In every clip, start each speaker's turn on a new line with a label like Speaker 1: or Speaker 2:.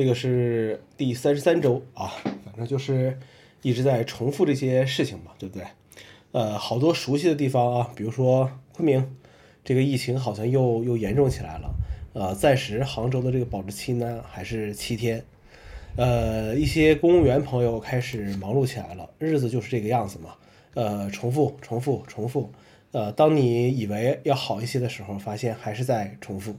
Speaker 1: 这个是第三十三周啊，反正就是一直在重复这些事情嘛，对不对？呃，好多熟悉的地方啊，比如说昆明，这个疫情好像又又严重起来了。呃，暂时杭州的这个保质期呢还是七天。呃，一些公务员朋友开始忙碌起来了，日子就是这个样子嘛。呃，重复，重复，重复。呃，当你以为要好一些的时候，发现还是在重复。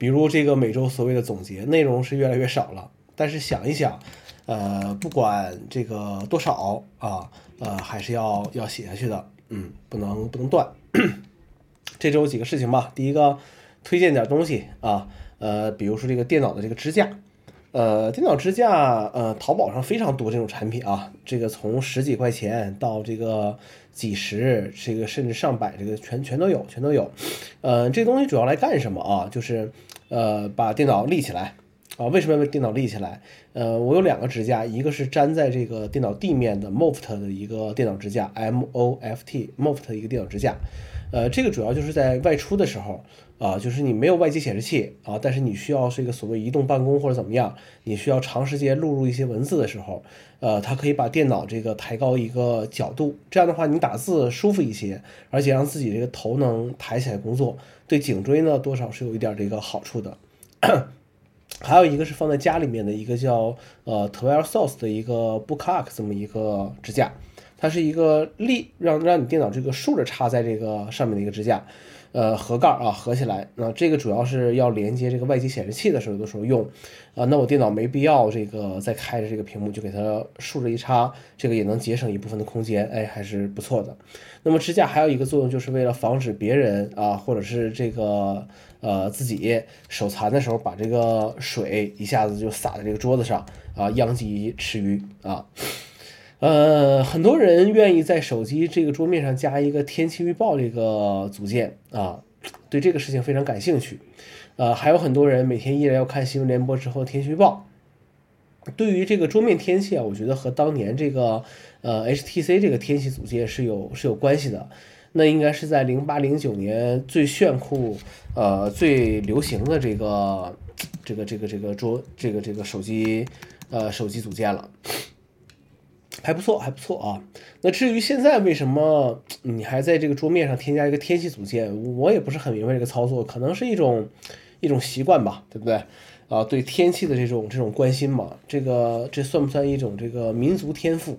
Speaker 1: 比如这个每周所谓的总结内容是越来越少了，但是想一想，呃，不管这个多少啊，呃，还是要要写下去的，嗯，不能不能断。这周几个事情吧，第一个推荐点东西啊，呃，比如说这个电脑的这个支架，呃，电脑支架，呃，淘宝上非常多这种产品啊，这个从十几块钱到这个几十，这个甚至上百，这个全全都有，全都有。呃，这东西主要来干什么啊？就是呃，把电脑立起来啊。为什么要把电脑立起来？呃，我有两个支架，一个是粘在这个电脑地面的 Moft 的一个电脑支架，M O F T Moft 的一个电脑支架。呃，这个主要就是在外出的时候啊，就是你没有外接显示器啊，但是你需要这个所谓移动办公或者怎么样，你需要长时间录入一些文字的时候，呃，它可以把电脑这个抬高一个角度，这样的话你打字舒服一些，而且让自己这个头能抬起来工作，对颈椎呢多少是有一点这个好处的。还有一个是放在家里面的一个叫呃 t w e l Source 的一个 Bookark 这么一个支架。它是一个立让让你电脑这个竖着插在这个上面的一个支架，呃，盒盖啊合起来，那这个主要是要连接这个外接显示器的时候，有的时候用，啊，那我电脑没必要这个再开着这个屏幕，就给它竖着一插，这个也能节省一部分的空间，哎，还是不错的。那么支架还有一个作用，就是为了防止别人啊，或者是这个呃自己手残的时候，把这个水一下子就洒在这个桌子上啊，殃及池鱼啊。呃，很多人愿意在手机这个桌面上加一个天气预报这个组件啊，对这个事情非常感兴趣。呃，还有很多人每天依然要看新闻联播之后天气预报。对于这个桌面天气啊，我觉得和当年这个呃 HTC 这个天气组件是有是有关系的。那应该是在零八零九年最炫酷呃最流行的这个这个这个这个桌这个这个手机呃手机组件了。还不错，还不错啊。那至于现在为什么你还在这个桌面上添加一个天气组件，我也不是很明白这个操作，可能是一种一种习惯吧，对不对？啊，对天气的这种这种关心嘛，这个这算不算一种这个民族天赋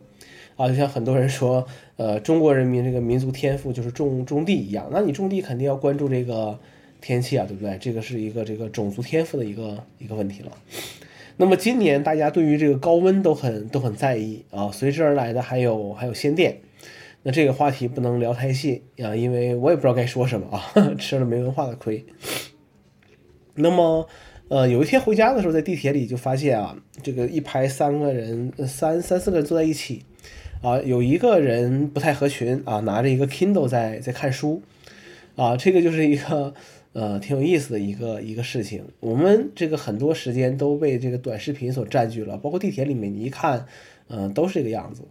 Speaker 1: 啊？就像很多人说，呃，中国人民这个民族天赋就是种种地一样，那你种地肯定要关注这个天气啊，对不对？这个是一个这个种族天赋的一个一个问题了。那么今年大家对于这个高温都很都很在意啊，随之而来的还有还有限电。那这个话题不能聊太细啊，因为我也不知道该说什么啊，吃了没文化的亏。那么，呃，有一天回家的时候，在地铁里就发现啊，这个一排三个人，三三四个人坐在一起，啊，有一个人不太合群啊，拿着一个 Kindle 在在看书，啊，这个就是一个。呃，挺有意思的一个一个事情。我们这个很多时间都被这个短视频所占据了，包括地铁里面，你一看，嗯，都是这个样子。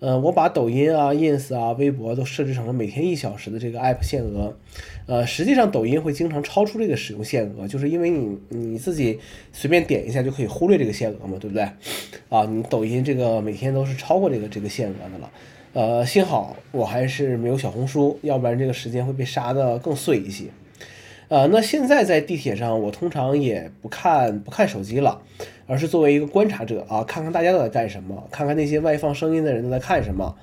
Speaker 1: 呃，我把抖音啊、ins 啊、微博都设置成了每天一小时的这个 app 限额。呃，实际上抖音会经常超出这个使用限额，就是因为你你自己随便点一下就可以忽略这个限额嘛，对不对？啊，你抖音这个每天都是超过这个这个限额的了。呃，幸好我还是没有小红书，要不然这个时间会被杀的更碎一些。呃，那现在在地铁上，我通常也不看不看手机了，而是作为一个观察者啊，看看大家都在干什么，看看那些外放声音的人都在看什么，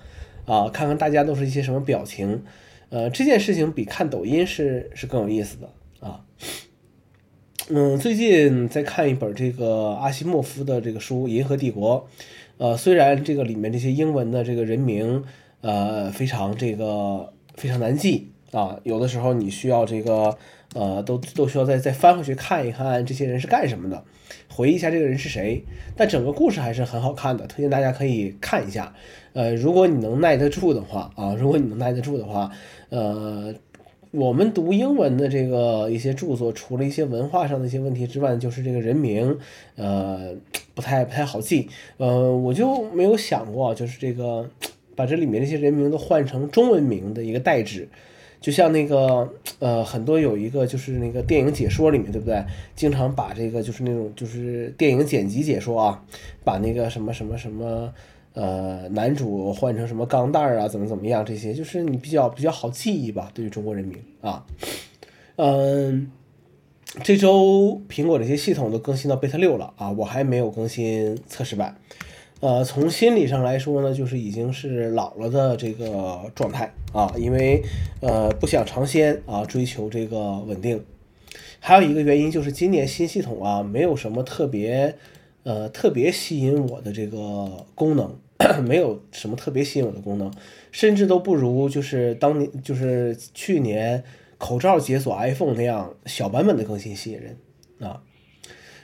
Speaker 1: 啊，看看大家都是一些什么表情，呃，这件事情比看抖音是是更有意思的啊。嗯，最近在看一本这个阿西莫夫的这个书《银河帝国》，呃，虽然这个里面这些英文的这个人名，呃，非常这个非常难记啊，有的时候你需要这个。呃，都都需要再再翻回去看一看这些人是干什么的，回忆一下这个人是谁。但整个故事还是很好看的，推荐大家可以看一下。呃，如果你能耐得住的话啊，如果你能耐得住的话，呃，我们读英文的这个一些著作，除了一些文化上的一些问题之外，就是这个人名，呃，不太不太好记。呃，我就没有想过，就是这个把这里面这些人名都换成中文名的一个代指。就像那个呃，很多有一个就是那个电影解说里面，对不对？经常把这个就是那种就是电影剪辑解说啊，把那个什么什么什么呃男主换成什么钢蛋儿啊，怎么怎么样，这些就是你比较比较好记忆吧，对于中国人民啊，嗯，这周苹果这些系统都更新到 beta 六了啊，我还没有更新测试版。呃，从心理上来说呢，就是已经是老了的这个状态啊，因为呃不想尝鲜啊，追求这个稳定。还有一个原因就是今年新系统啊，没有什么特别呃特别吸引我的这个功能，没有什么特别吸引我的功能，甚至都不如就是当年就是去年口罩解锁 iPhone 那样小版本的更新吸引人啊。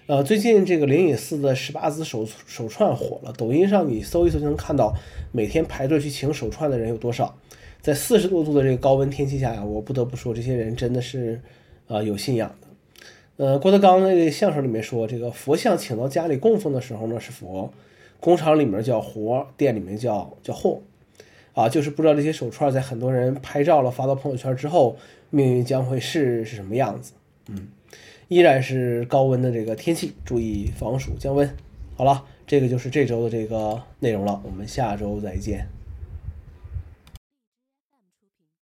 Speaker 1: 呃，最近这个灵隐寺的十八子手手串火了，抖音上你搜一搜就能看到，每天排队去请手串的人有多少。在四十多度的这个高温天气下呀，我不得不说，这些人真的是啊有信仰的。呃，郭德纲那个相声里面说，这个佛像请到家里供奉的时候呢是佛，工厂里面叫活，店里面叫叫货，啊，就是不知道这些手串在很多人拍照了发到朋友圈之后，命运将会是是什么样子？嗯。依然是高温的这个天气，注意防暑降温。好了，这个就是这周的这个内容了，我们下周再见。